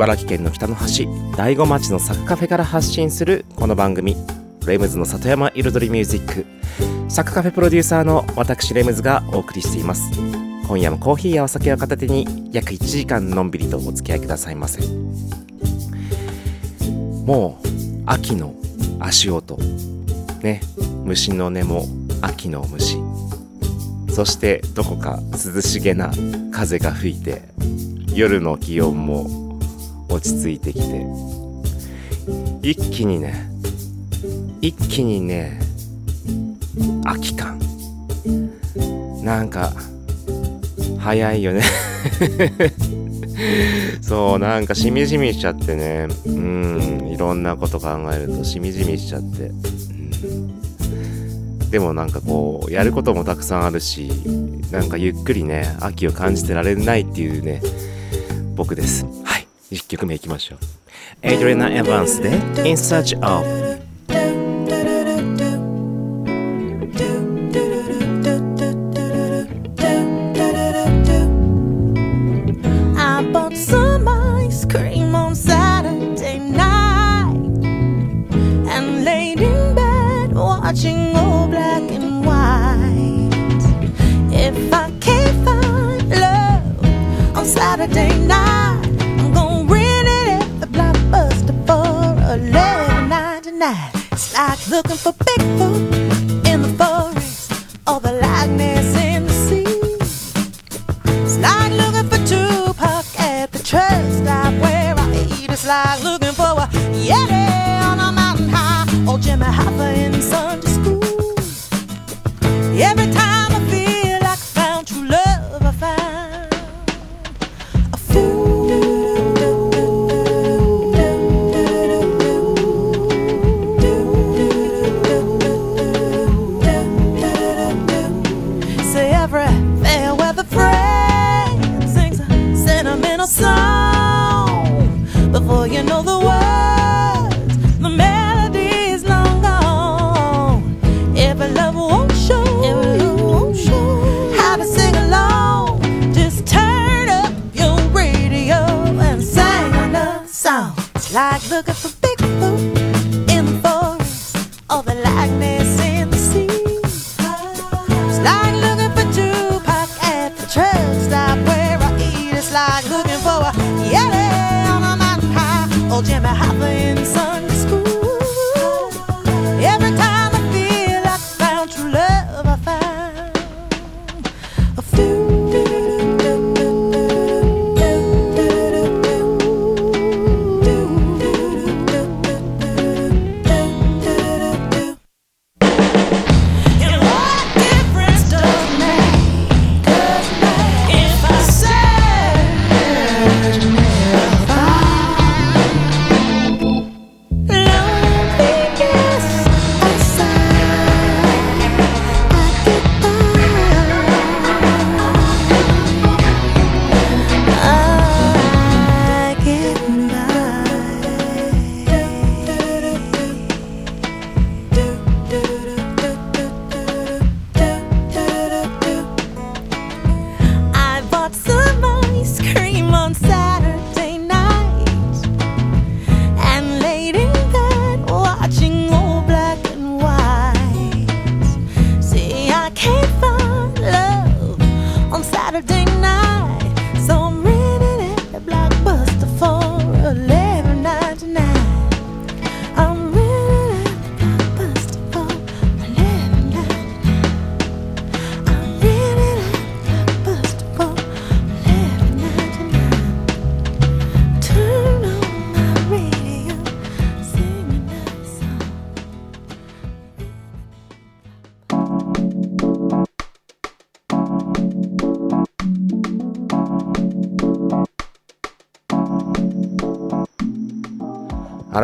茨城県の北の端大子町のサクカフェから発信するこの番組レムズの里山彩りミュージック。サクカフェプロデューサーの私レムズがお送りしています。今夜もコーヒーやお酒を片手に約1時間のんびりとお付き合いくださいませ。もう秋の足音。ね。虫の音も秋の虫。そしてどこか涼しげな風が吹いて夜の気温も落ち着いてきて。一気にね一気にね秋感なんか早いよね。そうなんかしみじみしちゃってね。うんいろんなこと考えるとしみじみしちゃって、うん、でもなんかこうやることもたくさんあるしなんかゆっくりね秋を感じてられないっていうね僕です。1曲目いきましょう。エイドリアナ・エヴァンスで「In Search of」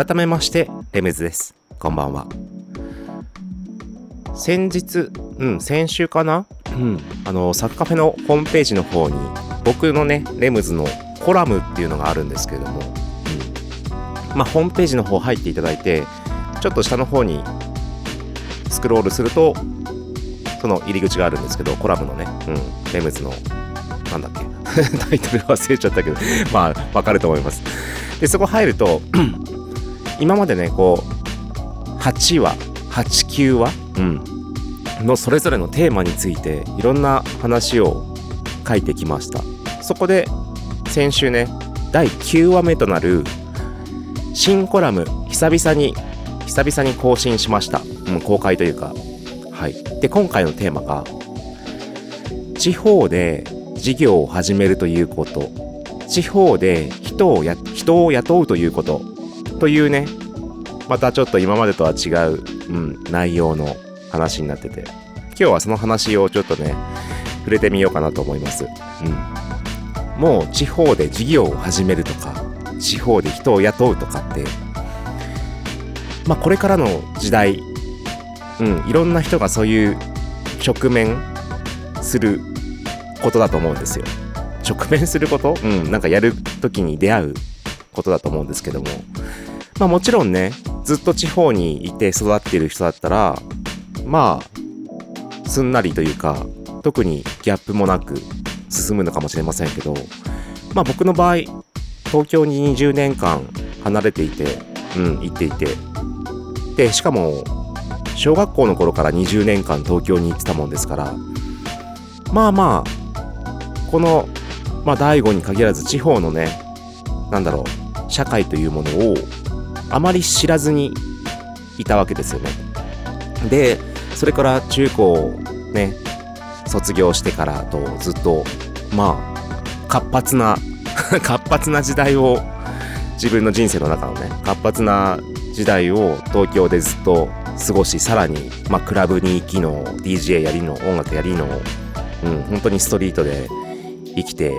改めましてレメズです。こんばんは。先日うん先週かな？うん。あのサッカフェのホームページの方に僕のねレムズのコラムっていうのがあるんですけれども、うん、まあホームページの方入っていただいてちょっと下の方にスクロールするとその入り口があるんですけどコラムのね、うん、レムズのなんだっけ？タイトル忘れちゃったけどまあわかると思います。でそこ入ると今までねこう8話89話、うん、のそれぞれのテーマについていろんな話を書いてきました。そこで先週ね第9話目となる新コラム久々に久々に更新しました、うん、公開というか。はい。で今回のテーマが地方で事業を始めるということ。地方で人をや人を雇うということ。というね。またちょっと今までとは違う、うん、内容の話になってて。今日はその話をちょっとね触れてみようかなと思います、うん、もう地方で事業を始めるとか地方で人を雇うとかってまあこれからの時代、うん、いろんな人がそういう直面することだと思うんですよ。直面すること？うんなんかやる時に出会うことだと思うんですけども。まあもちろんねずっと地方にいて育っている人だったらまあすんなりというか特にギャップもなく進むのかもしれませんけどまあ僕の場合東京に20年間離れていてうん行っていてでしかも小学校の頃から20年間東京に行ってたもんですからまあまあこのまあ第5に限らず地方のねなんだろう社会というものをあまり知らずにいたわけですよね。でそれから中高ね卒業してからとずっとまあ活発な 活発な時代を自分の人生の中のね活発な時代を東京でずっと過ごしさらに、まあ、クラブに行きの DJ やりの音楽やりの、うん、本当にストリートで生きて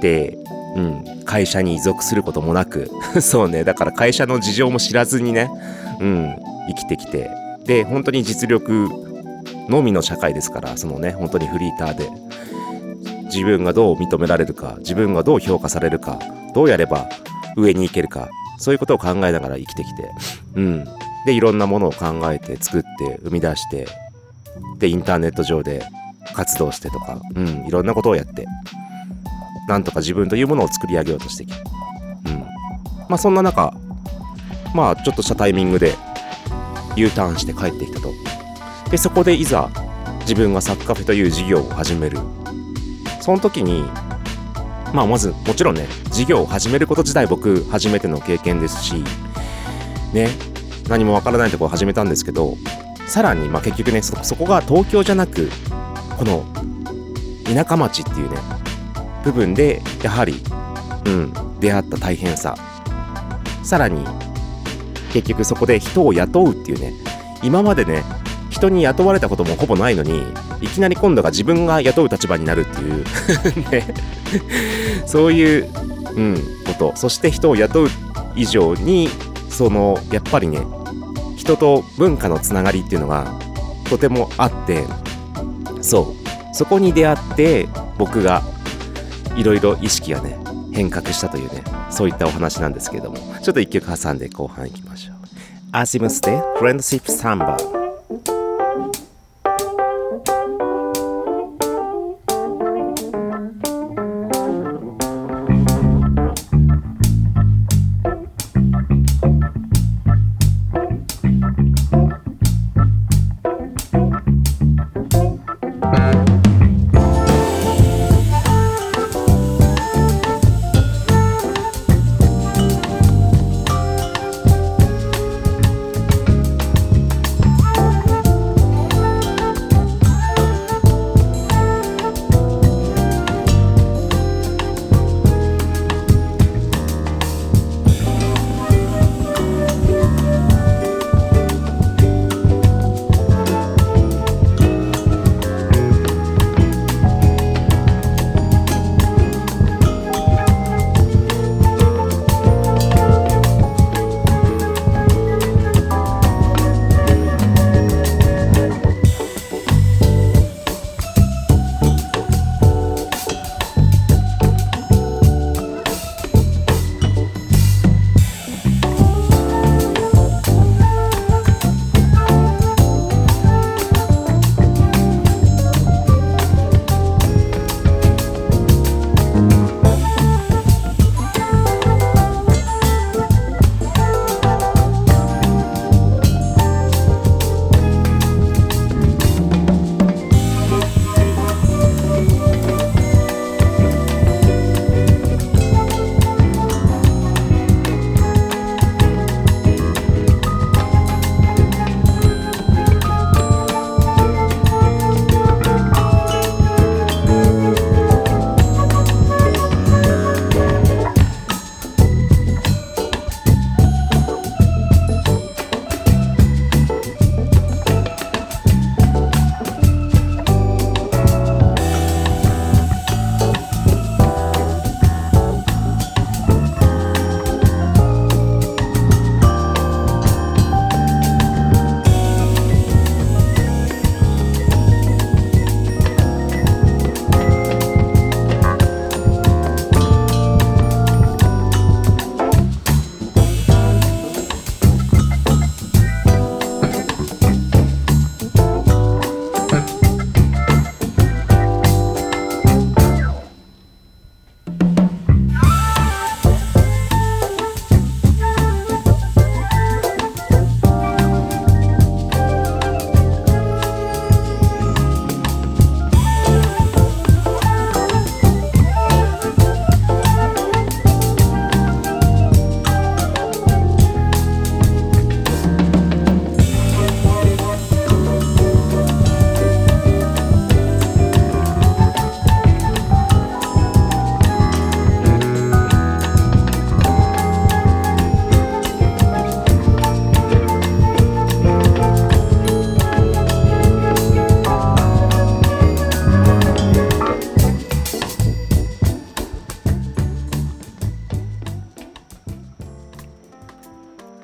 で、うん、会社に依属することもなく。そうね。だから会社の事情も知らずにね、うん、生きてきて。で本当に実力のみの社会ですからそのね本当にフリーターで。自分がどう認められるか自分がどう評価されるかどうやれば上に行けるかそういうことを考えながら生きてきて。うん。でいろんなものを考えて作って生み出してでインターネット上で活動してとか、うん、いろんなことをやって。なんとか自分というものを作り上げようとしてきて、うん、まあそんな中まあちょっとしたタイミングで U ターンして帰ってきたと。でそこでいざ自分がサッカフェという事業を始める。その時にまあまずもちろんね事業を始めること自体僕初めての経験ですしね何もわからないところを始めたんですけどさらにまあ結局ねそそこが東京じゃなくこの田舎町っていうね部分でやはりうん出会った大変さ。さらに結局そこで人を雇うっていうね今までね人に雇われたこともほぼないのにいきなり今度が自分が雇う立場になるっていう ねそういう、うん、こと。そして人を雇う以上にそのやっぱりね人と文化のつながりっていうのがとてもあってそう。そこに出会って僕がいろいろ意識がね変革したというねそういったお話なんですけれどもちょっと1曲挟んで後半いきましょう。アシムスでフレンドシップサンバー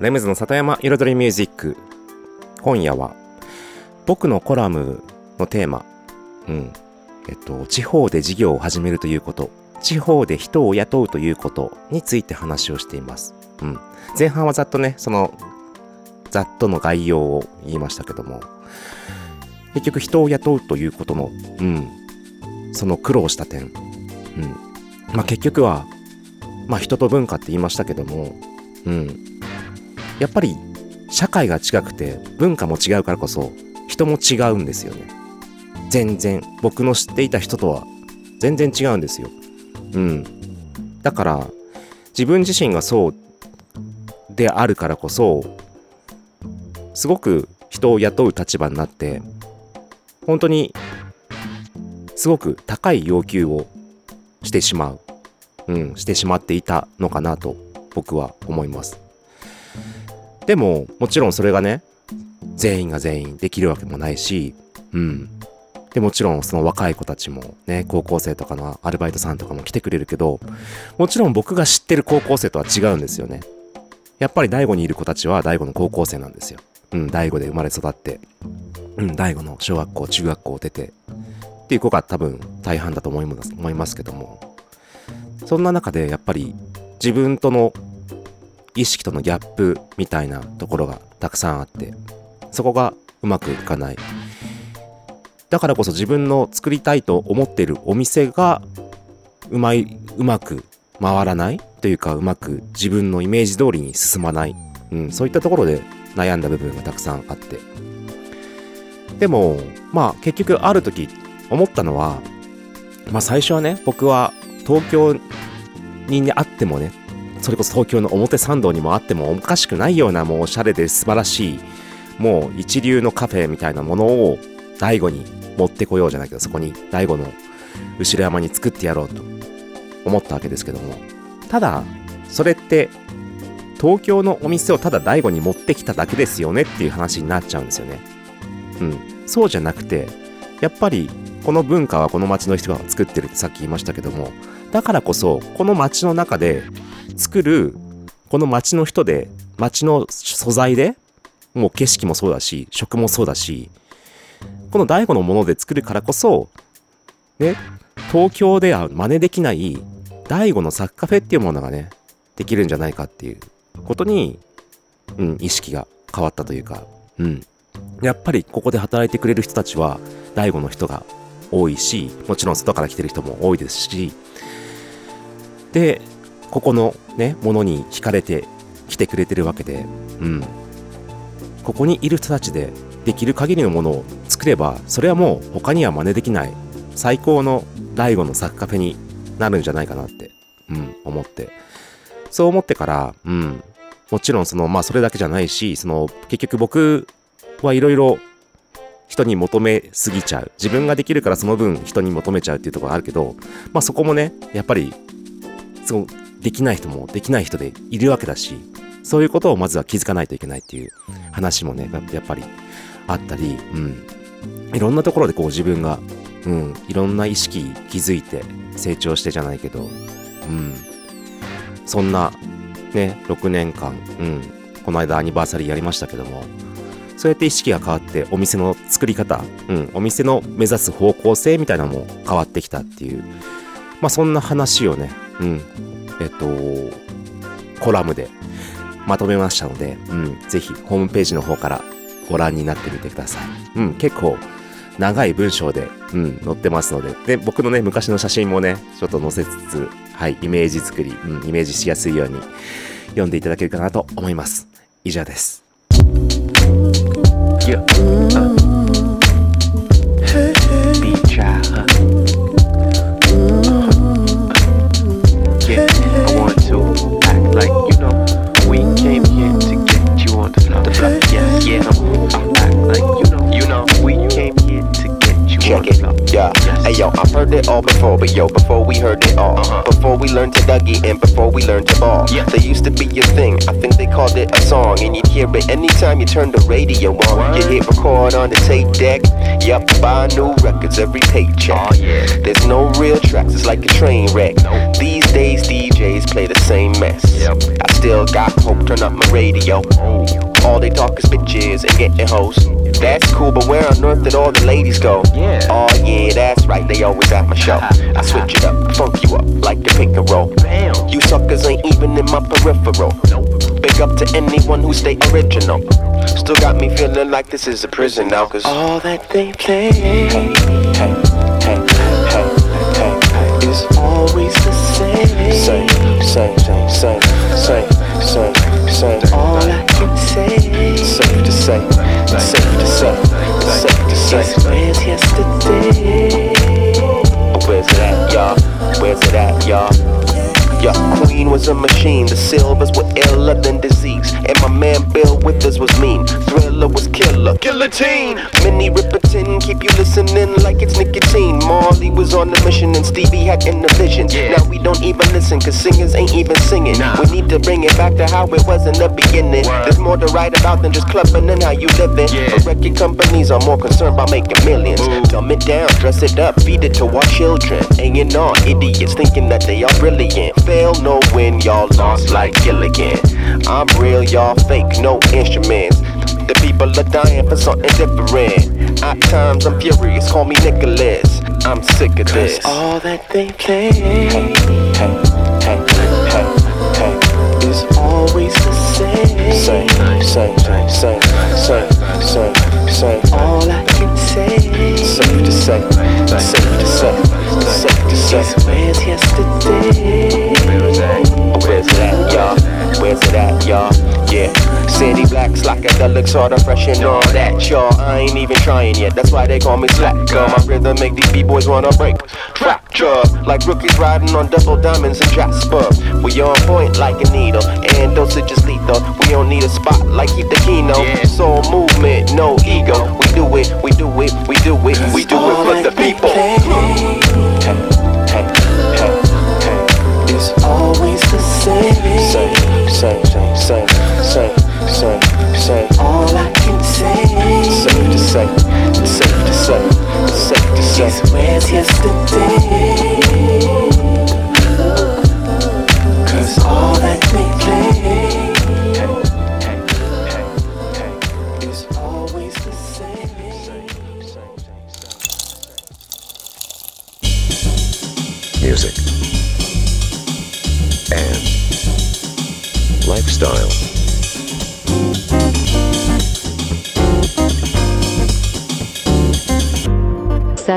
レムズの里山彩りミュージック。今夜は僕のコラムのテーマ。うん。えっと地方で事業を始めるということ。地方で人を雇うということについて話をしています、うん、前半はざっとねそのざっとの概要を言いましたけども。結局人を雇うということの、うん、その苦労した点、うん。まあ、結局は、まあ、人と文化って言いましたけども、うん、やっぱり社会が違くて文化も違うからこそ人も違うんですよね。全然。僕の知っていた人とは全然違うんですよ。うん。だから自分自身がそうであるからこそすごく人を雇う立場になって本当にすごく高い要求をしてしまう、うん、してしまっていたのかなと僕は思います。でももちろんそれがね全員が全員できるわけもないしうん。でもちろんその若い子たちもね高校生とかのアルバイトさんとかも来てくれるけどもちろん僕が知ってる高校生とは違うんですよね。やっぱり大悟にいる子たちは大悟の高校生なんですよ。うん大悟で生まれ育ってうん大悟の小学校中学校を出てっていう子が多分大半だと思います思いますけども。そんな中でやっぱり自分との意識とのギャップみたいなところがたくさんあってそこがうまくいかない。だからこそ自分の作りたいと思っているお店がうまいうまく回らないというかうまく自分のイメージ通りに進まない、うん、そういったところで悩んだ部分がたくさんあって。でもまあ結局ある時思ったのはまあ最初はね僕は東京にあってもねそれこそ東京の表参道にもあってもおかしくないようなもうおしゃれで素晴らしい。もう一流のカフェみたいなものを大悟に持ってこようじゃないけどそこに大悟の後ろ山に作ってやろうと思ったわけですけどもただそれって東京のお店をただ大悟に持ってきただけですよねっていう話になっちゃうんですよね。うん。そうじゃなくてやっぱりこの文化はこの町の人が作ってるってさっき言いましたけどもだからこそこの町の中で作るこの町の人で町の素材でもう景色もそうだし食もそうだしこの大悟のもので作るからこそね東京では真似できない大悟のサッカフェっていうものがねできるんじゃないかっていうことに、うん、意識が変わったというか、うん、やっぱりここで働いてくれる人たちは大悟の人が多いしもちろん外から来てる人も多いですしでここのねものに惹かれて来てくれてるわけで、うん、ここにいる人たちでできる限りのものを作ればそれはもう他には真似できない最高の大悟のサッカフェになるんじゃないかなって、うん、思って。そう思ってから、うん、もちろんそのまあそれだけじゃないしその結局僕はいろいろ人に求めすぎちゃう。自分ができるからその分人に求めちゃうっていうところがあるけどまあそこもねやっぱりそできない人もできない人でいるわけだしそういうことをまずは気づかないといけないっていう話もねややっぱりあったり、うん、いろんなところでこう自分が、うん、いろんな意識気づいて成長してじゃないけど、うん、そんなね6年間、うん、この間アニバーサリーやりましたけどもそうやって意識が変わってお店の作り方、うん、お店の目指す方向性みたいなのも変わってきたっていうまあそんな話をね、うん、えっとコラムでまとめましたので、うん、ぜひホームページの方からご覧になってみてください。うん、結構長い文章で、うん、載ってますので、で、僕のね、昔の写真もね、ちょっと載せつつ、はい、イメージ作り、うん、イメージしやすいように読んでいただけるかなと思います。以上です。Get you on Check the it, floor. yeah. Hey yo, I've heard it all before, but yo, before we heard it all, Uh-huh. before we learned to Dougie and before we learned to ball, Yeah. there used to be a thing. I think they called it a song, and you'd hear it anytime you turned the radio on. You hit record on the tape deck. Yup, buy new records every paycheck. Oh yeah. There's no real tracks, it's like a train wreck. Nope. These days DJs play the same mess. I still got hope, turn up my radio. All they talk is bitches and getting hoes. That's cool, but where on earth did all the ladies go? Yeah. Oh yeah, that's right, they always at my show. I switch it up, funk you up like the pick and roll. Damn. You suckers ain't even in my peripheral. Big up to anyone who stay original. Still got me feeling like this is a prison now, cause all that they play hey, hey, hey, hey, hey, hey, is always Guillotine! Riperton, keep you listening like it's nicotine. Marley was on the mission and Stevie had in the vision. Yeah. Now we don't even listen, cause singers ain't even singing. Nah. We need to bring it back to how it was in the beginning. Word. There's more to write about than just clubbing and how you living. Yeah. But record companies are more concerned about making millions. Ooh. Dumb it down, dress it up, feed it to our children. Hanging on, idiots thinking that they are brilliant. Fail, no win, y'all lost like Gilligan. I'm real, y'all fake, no instruments. The people are dying for something different. At times I'm furious, call me Nicholas. I'm sick of this. all that they play, hey, hey, hey, hey, hey, is always the same. Same, same, same, same, same, same, same. All I can say, safe to say, safe to say, safe to say. Where's yesterday? Where's that? It at, y'all? Where's it at, y'all? Yeah. City blacks like a deluxe sorta fresh and all that, y'all. I ain't even trying yet, that's why they call me slacker. My rhythm make these b-boys wanna break. Fracture, like rookies riding on double diamonds in Jasper. We on point like a needle, and dosage is lethal. We don't need a spot like keep the keno. Yeah. Soul movement, no ego. We do it, we do it, we do it, we do it for the people. It's always the same. Same, same, same, same, same, same, same. All I can say. Safe to say, safe to say, safe to say. Where's yesterday?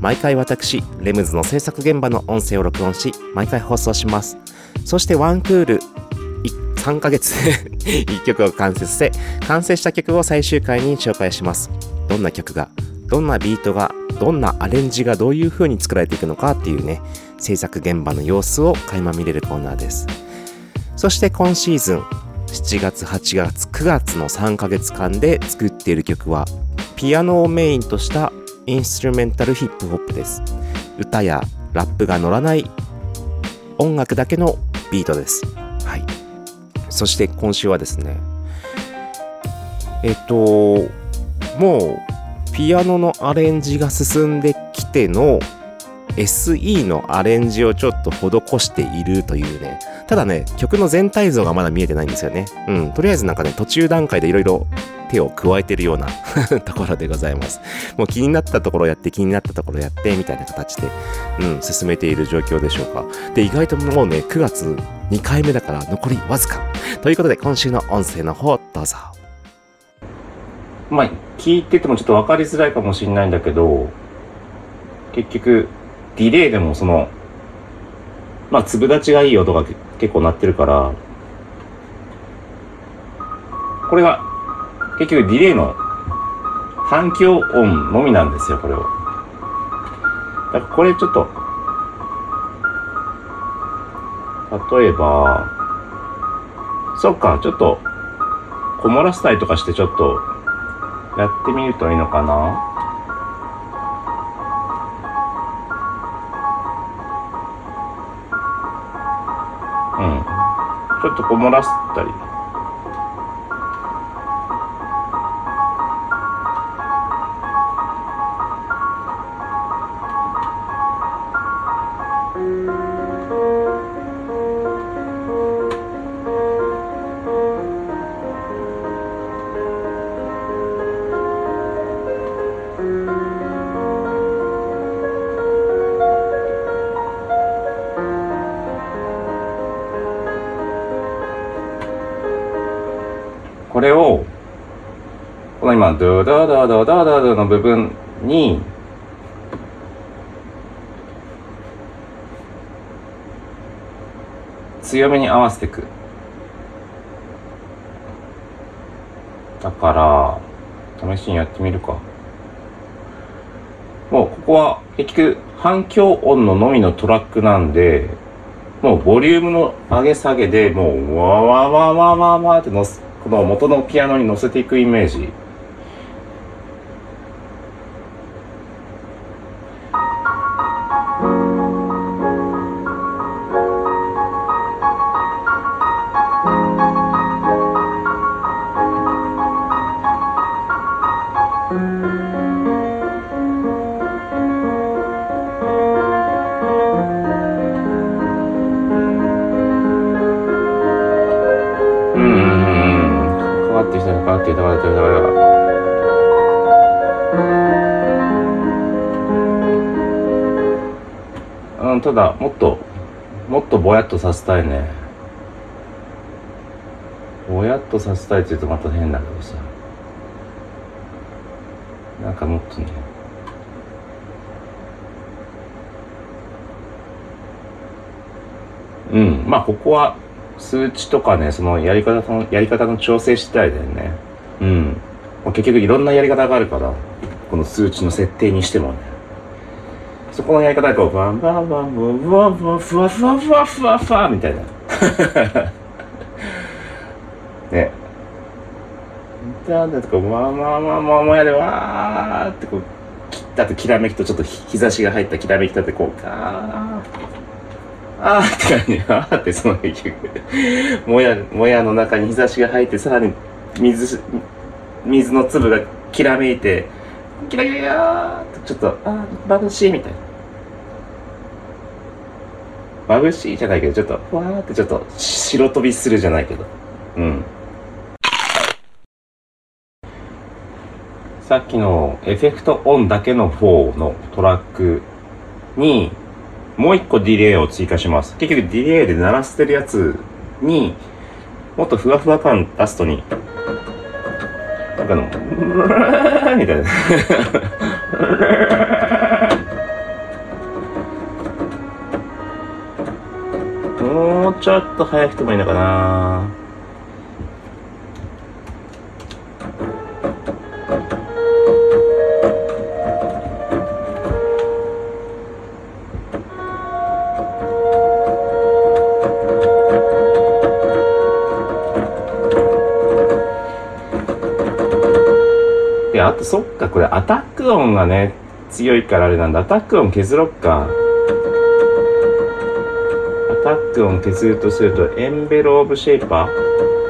毎回私レムズの制作現場の音声を録音し毎回放送します。そしてワンクール3ヶ月 1曲を完成させ完成した曲を最終回に紹介します。どんな曲がどんなビートがどんなアレンジがどういう風に作られていくのかっていうね制作現場の様子を垣間見れるコーナーです。そして今シーズン7月8月9月の3ヶ月間で作っている曲はピアノをメインとしたインストゥルメンタルヒップホップです歌やラップが乗らない音楽だけのビートですはいそして今週はですねえっともうピアノのアレンジが進んできての SE のアレンジをちょっと施しているというね。ただね、曲の全体像がまだ見えてないんですよね。うん。とりあえずなんかね、途中段階でいろいろ手を加えてるような ところでございます。もう気になったところやって気になったところやってみたいな形で、うん、進めている状況でしょうか。で、意外ともうね、9月2回目だから残りわずか。ということで、今週の音声の方、どうぞ。まあ、聞いててもちょっと分かりづらいかもしれないんだけど、結局、ディレイでもその、まあ、粒立ちがいい音が結構鳴ってるから、これが、結局ディレイの反響音のみなんですよ、これを。だからこれちょっと、例えば、そっか、ちょっと、こもらせたりとかしてちょっと、やってみるといいのかな？うん。ちょっとこもらせたり。これを、この今、ドゥドゥドゥドゥドドの部分に、強めに合わせていく。だから、試しにやってみるか。もう、ここは結局反響音ののみのトラックなんで、もうボリュームの上げ下げでもう、わわわわわわってのす、の元のピアノに乗せていくイメージ。やっとさせたいね。ぼやっとさせたいって言うとまた変だけどさ。なんかもっとね。うん。まあここは数値とかねそのやり方のやり方の調整次第だよね。うん。結局いろんなやり方があるからこの数値の設定にしてもね。そこのやり方でこうバンバンバンバンバンバンふわふわふわふわふわみたいな ねだんだんとこうわーわーわーわーわーやでわーってこう切ったときらめきとちょっと日日差しが入ったきらめきとってこうガーあーって感じ、あーってその結局、もや、もやの中に日差しが入って、さらに水、水の粒がきらめいて、キラキラキラーってちょっと、あー、眩しいみたいな。眩しいじゃないけど、ちょっと、わーってちょっと、白飛びするじゃないけど。うん。さっきのエフェクトオンだけの方のトラックに、もう一個ディレイを追加します。結局ディレイで鳴らしてるやつに、もっとふわふわ感出すとに、なんかの、みたいな。ちょっと早くてもいいのかなで、あとそっか、これアタック音がね、強いからあれなんだ。アタック音削ろっか。アタック音削るとすると、エンベローブシェイパー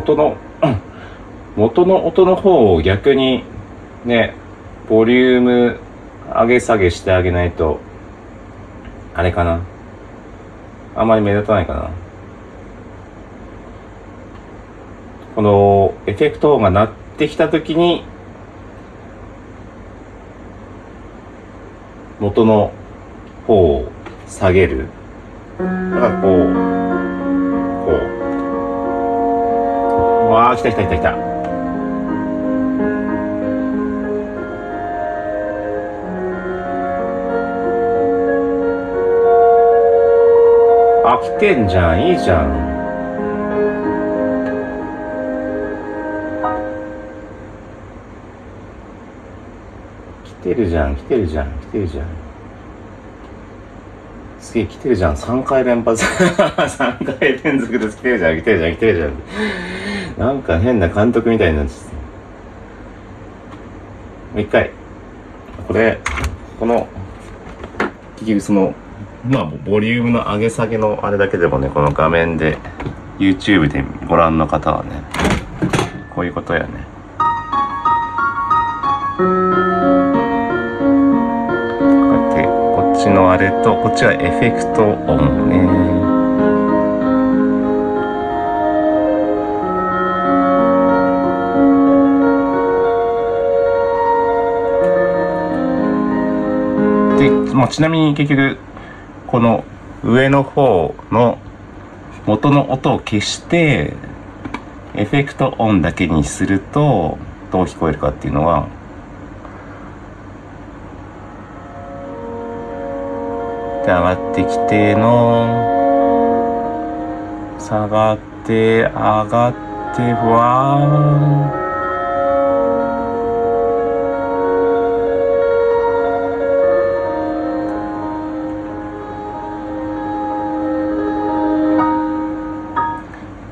元の元の音の方を逆にねボリューム上げ下げしてあげないとあれかな。あんまり目立たないかな。このエフェクト音が鳴ってきた時に元の方を下げる。だからこうわあ来た来た来た来た。あ来てんじゃんいいじゃん。来てるじゃん来てるじゃん来てるじゃん。すげえ来てるじゃん。3回連発。3回連続で来てるじゃん来てるじゃん来てるじゃん。なんか変な監督みたいになっちゃって。もう一回。これこの結局そのまあボリュームの上げ下げのあれだけでもねこの画面で YouTube でご覧の方はねこういうことやね。こうやってこっちのあれとこっちはエフェクト音ね。ちなみに結局この上の方の元の音を消してエフェクト音だけにするとどう聞こえるかっていうのはで上がってきての下がって上がってわー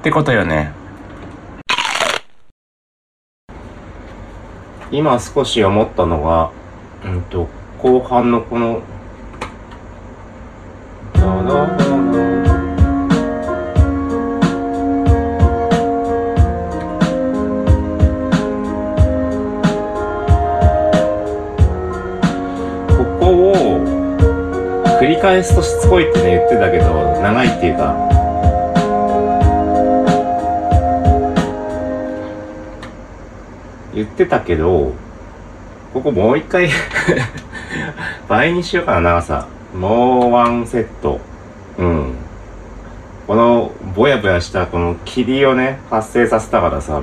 ってことよね。今少し思ったのがうんと後半のこのってたけどここもう一回 倍にしようかな長さもうワンセット。うん。このぼやぼやしたこの霧をね発生させたからさ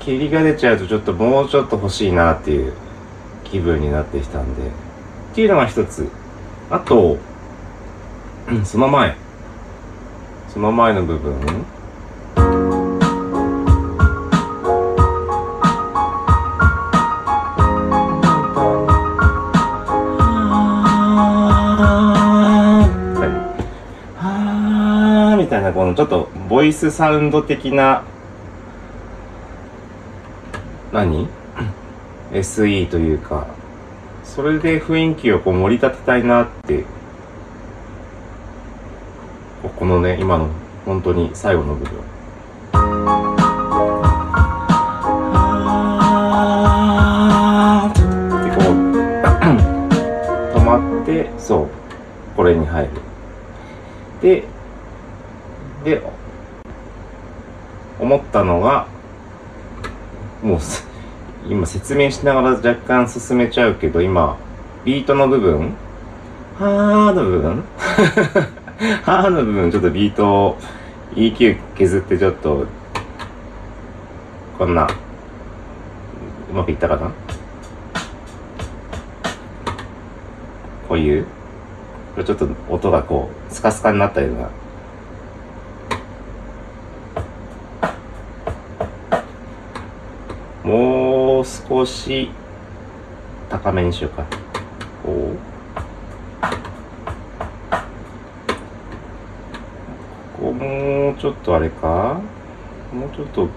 霧が出ちゃうとちょっともうちょっと欲しいなっていう気分になってきたんで。っていうのが一つ。あとその前。その前の部分。イスサウンド的な何？SE というかそれで雰囲気をこう盛り立てたいなってこのね今の本当に最後の部分。でこう 止まってそうこれに入る。で思ったのがもう今説明しながら若干進めちゃうけど今ビートの部分はーの部分 はーの部分ちょっとビートを EQ 削ってちょっとこんなうまくいったかな？こういう？これちょっと音がこうスカスカになったようなもう少し高めにしようか。こうここもうちょっとあれか。もうちょっと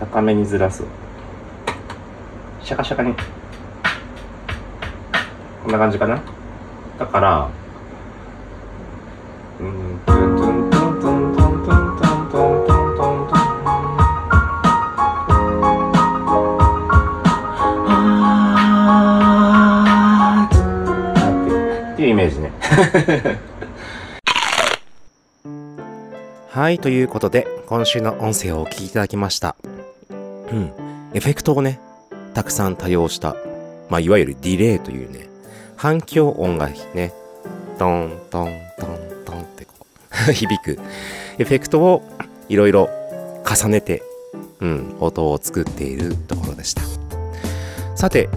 高めにずらすシャカシャカに。こんな感じかな。だからうんトゥントゥン。はいということで今週の音声をお聞きいただきました。うんエフェクトをねたくさん多用したまあいわゆるディレイというね反響音がねトントントントンってこう 響く。エフェクトをいろいろ重ねて、うん、音を作っているところでした。さて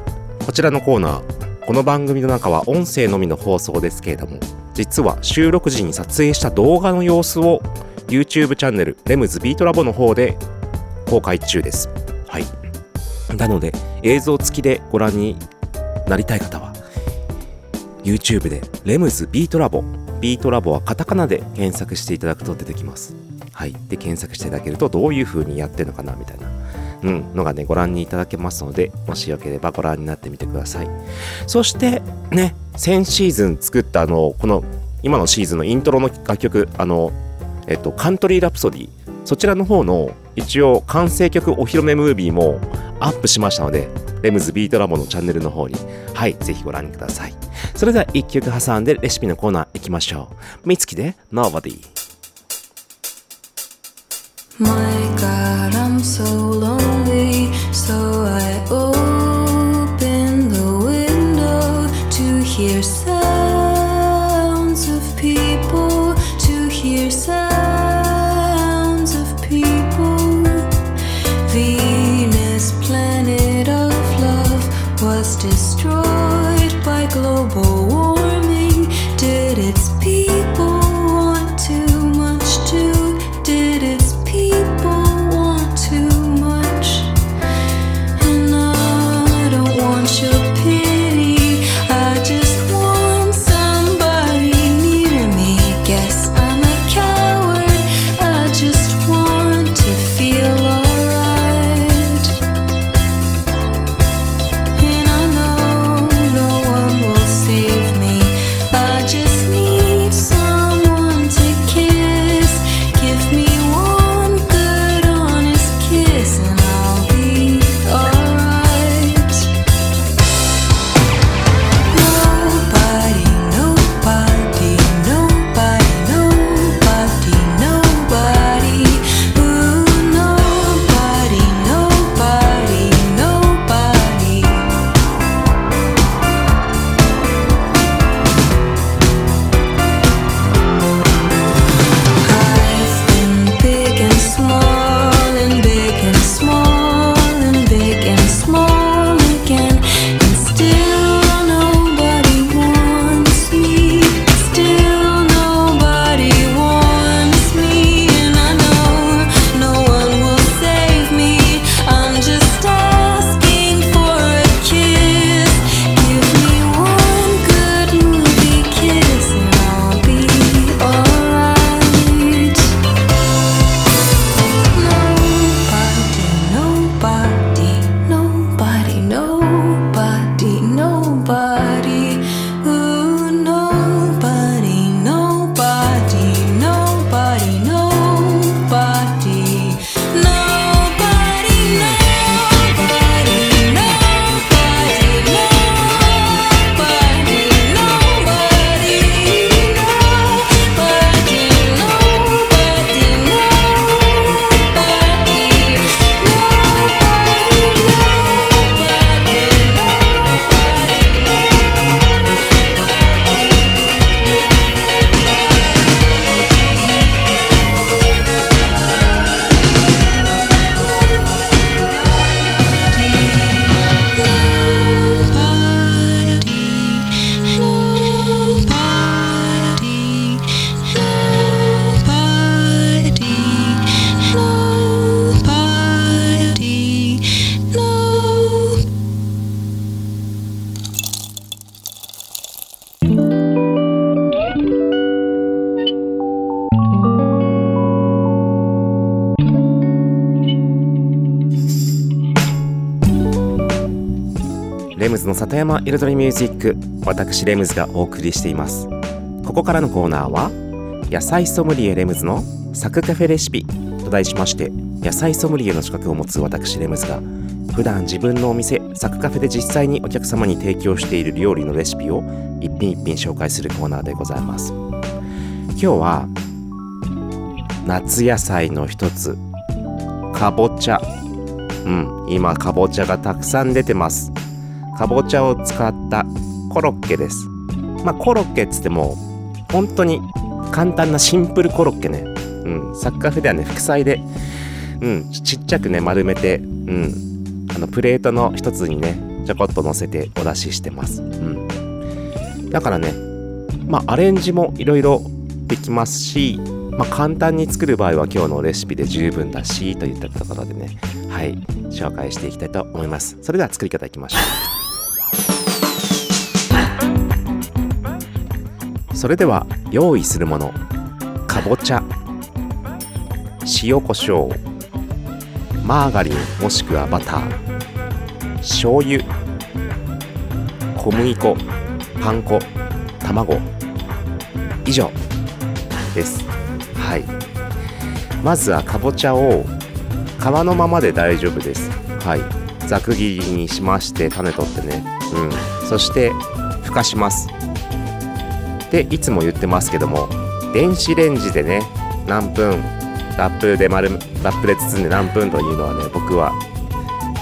こちらのコーナー。この番組の中は音声のみの放送ですけれども実は収録時に撮影した動画の様子を YouTube チャンネルレムズビートラボの方で公開中です。はい。なので映像付きでご覧になりたい方は YouTube でレムズビートラボ。ビートラボはカタカナで検索していただくと出てきます。はい。で検索していただけるとどういう風にやってるのかなみたいな。うん、のがね、ご覧にいただけますので、もしよければご覧になってみてください。そして、ね、先シーズン作ったあの、この、今のシーズンのイントロの楽曲、あの、えっと、カントリーラプソディ、そちらの方の、一応、完成曲お披露目ムービーもアップしましたので、レムズビートラボのチャンネルの方に、はい、ぜひご覧ください。それでは、一曲挟んでレシピのコーナー行きましょう。みつきで、Nobody。My God, I'm so lonely. 里山彩りミュージック私レムズがお送りしています。ここからのコーナーは野菜ソムリエレムズのサクカフェレシピと題しまして野菜ソムリエの資格を持つ私レムズが普段自分のお店サクカフェで実際にお客様に提供している料理のレシピを一品一品紹介するコーナーでございます。今日は夏野菜の一つかぼちゃ。うん今かぼちゃがたくさん出てます。かぼちゃを使ったコロッケです。まあコロッケっつっても本当に簡単なシンプルコロッケね。うん。サッカーフではね副菜でうん。ちっちゃくね丸めてうん。あのプレートの一つにねちょこっと乗せてお出ししてます。うん。だからねまあアレンジもいろいろできますしまあ、簡単に作る場合は今日のレシピで十分だしといったところでねはい。紹介していきたいと思います。それでは作り方いきましょう。それでは用意するものかぼちゃ塩コショウマーガリンもしくはバター醤油小麦粉パン粉卵。以上です。はい。まずはかぼちゃを皮のままで大丈夫です。はい。ざく切りにしまして種取ってね。うん。そしてふかします。でいつも言ってますけども電子レンジでね何分ラップで丸ラップで包んで何分というのはね僕は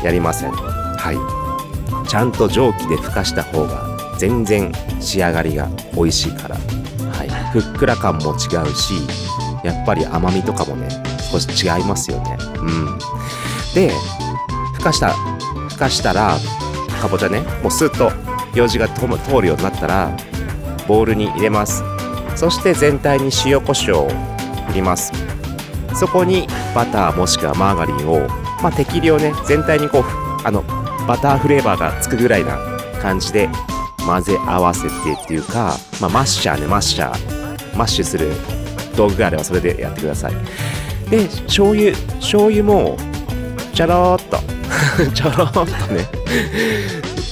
やりません。はい。ちゃんと蒸気でふかした方が全然仕上がりが美味しいから。はい。ふっくら感も違うしやっぱり甘みとかもね少し違いますよね。うん。でふかしたふかしたらかぼちゃねもうスッと用事が通るようになったらボウルに入れます。そして全体に塩コショウを振ります。そこにバターもしくはマーガリンを、まあ、適量ね全体にこうあのバターフレーバーがつくぐらいな感じで混ぜ合わせてっていうか、まあ、マッシャーねマッシャー。マッシュする道具があればそれでやってください。で醤油醤油もちょろっと。ちょろっとね、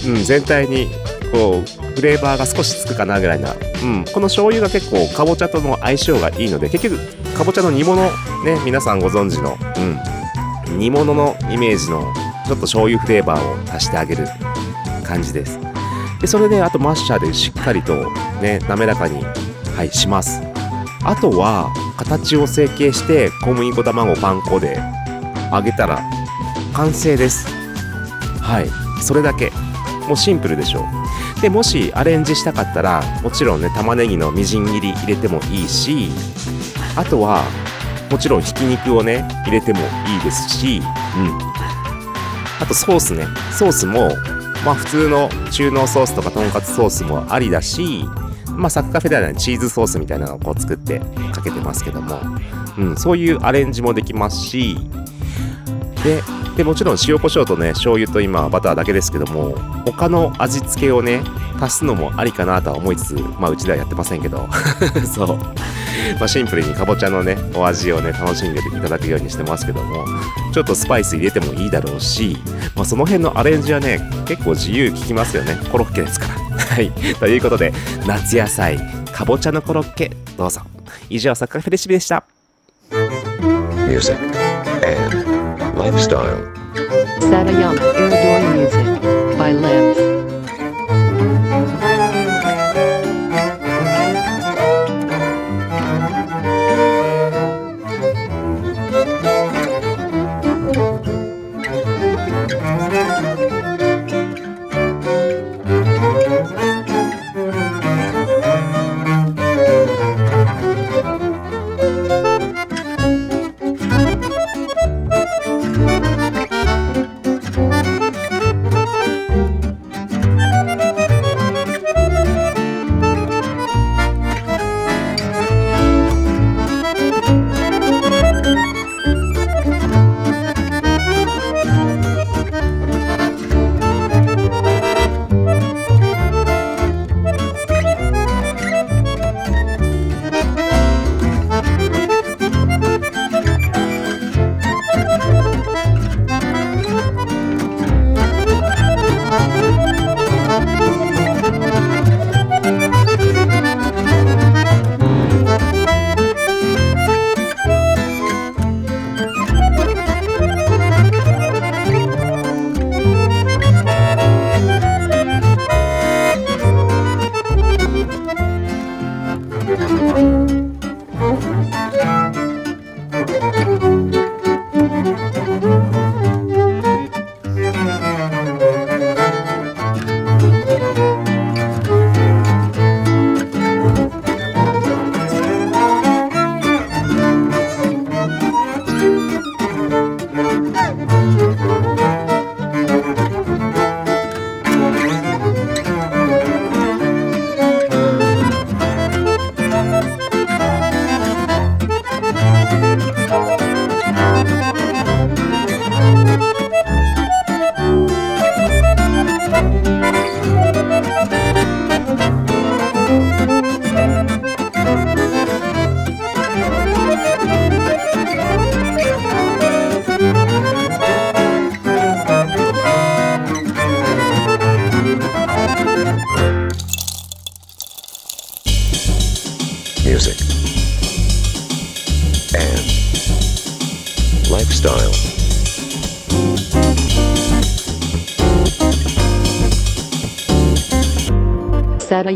うん、全体にこうフレーバーが少しつくかなぐらいな、うん、この醤油が結構かぼちゃとの相性がいいので結局かぼちゃの煮物ね皆さんご存知の、うん、煮物のイメージのちょっと醤油フレーバーを足してあげる感じです。でそれであとマッシャーでしっかりとね滑らかにはいします。あとは形を成形して小麦粉卵パン粉で揚げたら完成です。はい。それだけ。もうシンプルでしょう。でもしアレンジしたかったらもちろんね玉ねぎのみじん切り入れてもいいしあとはもちろんひき肉をね入れてもいいですしうん。あとソースねソースもまあ普通の中濃ソースとかとんかつソースもありだしまあサッカーフェではねチーズソースみたいなのをこう作ってかけてますけども、うん、そういうアレンジもできますしででもちろん塩コショウとね醤油と今バターだけですけども他の味付けをね足すのもありかなとは思いつつまあうちではやってませんけど。そう、まあ、シンプルにかぼちゃのねお味をね楽しんでいただくようにしてますけどもちょっとスパイス入れてもいいだろうし、まあ、その辺のアレンジはね結構自由効きますよね。コロッケですから。はい。ということで夏野菜かぼちゃのコロッケどうぞ。以上サッカーフェレシピでした。Music and lifestyle. Satayama Iridori Music by Limbs.「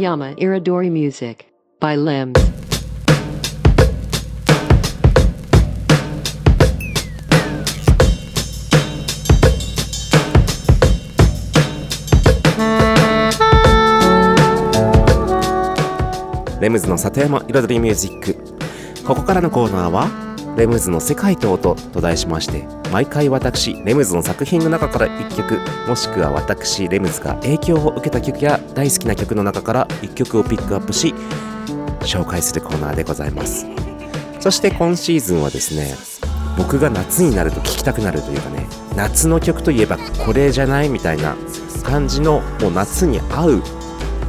Satayama Iridori Music by Limbs. レムズの里山彩りミュージックここからのコーナーはレムズの世界と音と題しまして毎回私レムズの作品の中から1曲もしくは私レムズが影響を受けた曲や大好きな曲の中から1曲をピックアップし紹介するコーナーでございます。そして今シーズンはですね僕が夏になると聴きたくなるというかね夏の曲といえばこれじゃないみたいな感じのもう夏に合う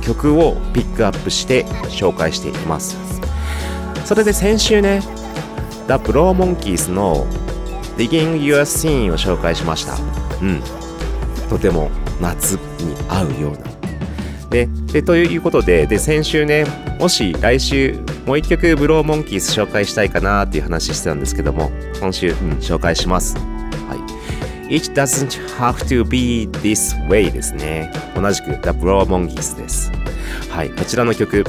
曲をピックアップして紹介していきます。それで先週ね The Blow Monkeys の Digging Your Scene を紹介しました。うん。とても夏に合うような。ででということでで先週ねもし来週もう一曲ブローモンキーズ紹介したいかなっていう話してたんですけども今週、うん、紹介します。はい。It doesn't have to be this way ですね。同じく The Blow Monkeys です。はい、こちらの曲、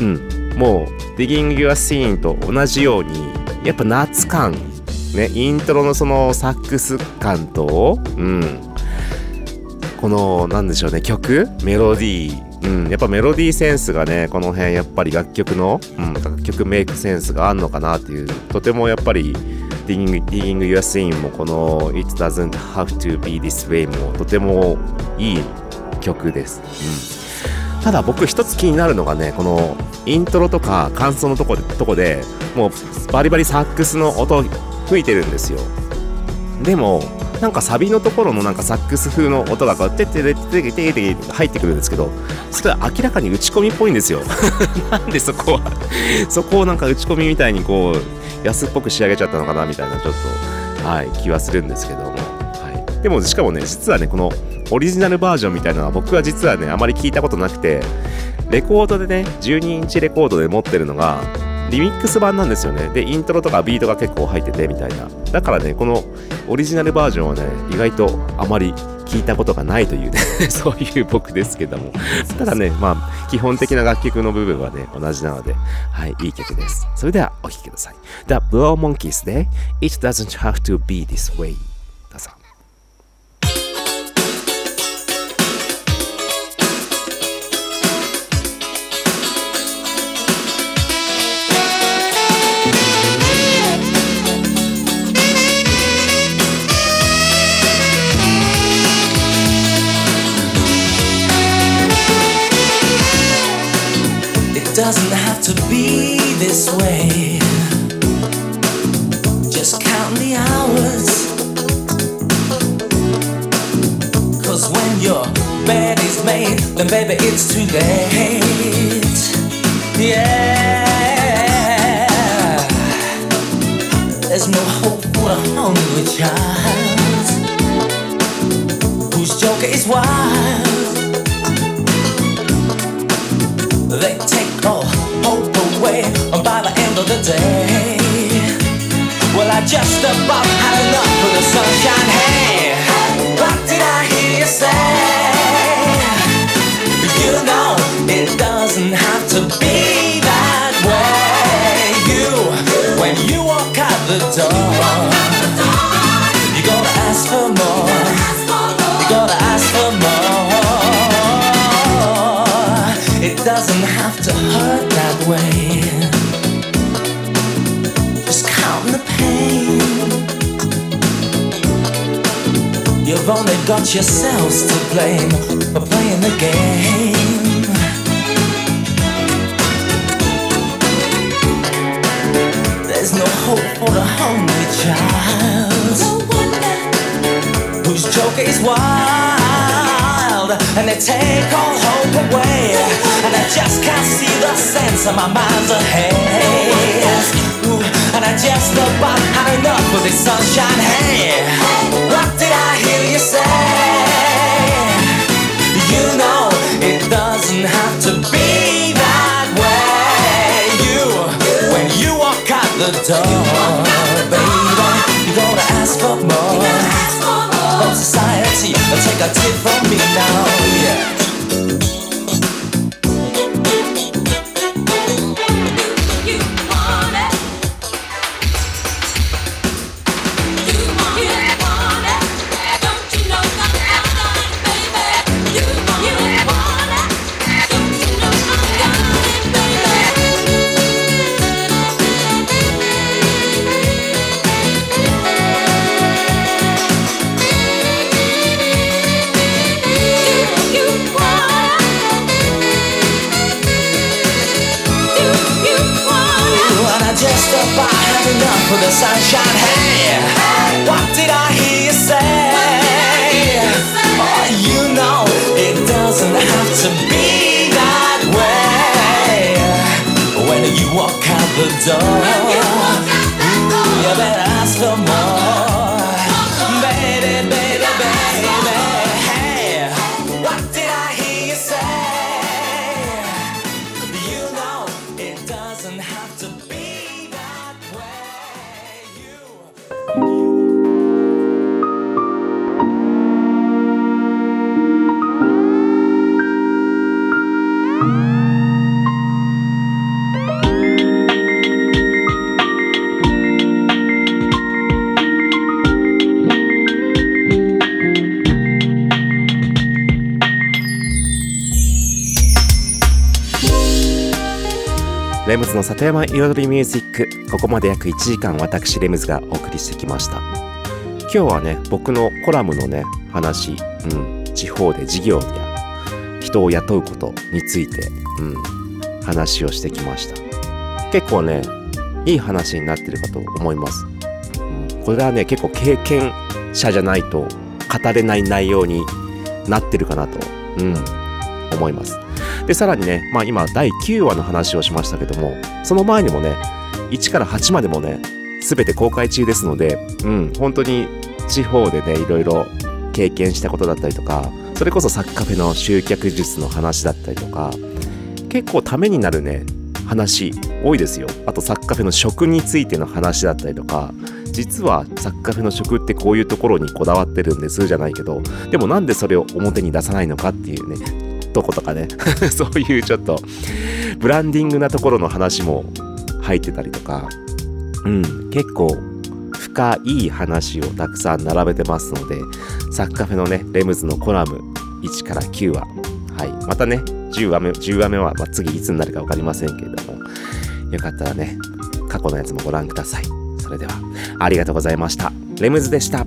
うん、もう Digging Your Scene と同じように、やっぱ夏感、ね、イントロのそのサックス感と、うん、この、なんでしょうね、曲メロディー、うん、やっぱメロディーセンスがね、この辺やっぱり楽曲の、うん、楽曲メイクセンスがあんのかなっていう、とてもやっぱり Digging, Digging Your Scene もこの It Doesn't Have to Be This Way もとてもいい曲です。うん、ただ僕一つ気になるのがね、このイントロとか感想のとことこでもうバリバリサックスの音吹いてるんですよ。でもなんかサビのところのなんかサックス風の音がこうてっててててててて入ってくるんですけどそれは明らかに打ち込みっぽいんですよなんでそこはそこをなんか打ち込みみたいにこう安っぽく仕上げちゃったのかなみたいなちょっとはい気はするんですけども、はい、でもしかもね実はねこのオリジナルバージョンみたいなのは僕は実はねあまり聞いたことなくてレコードでね12インチレコードで持ってるのがリミックス版なんですよね。で、イントロとかビートが結構入っててみたいな。だからね、このオリジナルバージョンはね、意外とあまり聞いたことがないというね、そういう僕ですけども。ただね、まあ、基本的な楽曲の部分はね、同じなので、はい、いい曲です。それではお聴きください。The Blow Monkeys で It Doesn't Have to Be This Way doesn't have to be this way. Just count the hours. Cause when your bed is made, then baby it's too late. Yeah. There's no hope for a hungry child whose joker is wild. The day. Well, I just about had enough of the sunshine. Hey, what did I hear you say? You know it doesn't have to be that way. You, when you walk out the door, you gotta ask for more. You gotta ask for more. It doesn't have to hurt that way. You've only got yourselves to blame for playing the game. There's no hope for the hungry child. Whose joker is wild and they take all hope away. And I just can't see the sense of my mind's ahead. Ooh, and I just about had enough of this sunshine hey more. From society, take a tip from me now, yeah. 있어. レムズの里山彩りミュージック。ここまで約1時間私レムズがお送りしてきました。今日はね僕のコラムのね話、うん、地方で事業や人を雇うことについて、うん、話をしてきました。結構ねいい話になってるかと思います、うん、これはね結構経験者じゃないと語れない内容になってるかなと、うん、思います。で、さらにね、まあ今第9話の話をしましたけども、その前にもね、1から8までもね、すべて公開中ですので、うん、本当に地方でね、いろいろ経験したことだったりとか、それこそサッカフェの集客術の話だったりとか、結構ためになるね、話多いですよ。あとサッカフェの食についての話だったりとか、実はサッカフェの食ってこういうところにこだわってるんですじゃないけど、でもなんでそれを表に出さないのかっていうね、とことかね。そういうちょっとブランディングなところの話も入ってたりとか。うん。結構深い話をたくさん並べてますのでサッカフェのねレムズのコラム1から9話は。い。またね10話目10話目は、まあ、次いつになるか分かりませんけれども。よかったらね過去のやつもご覧ください。それではありがとうございました。レムズでした。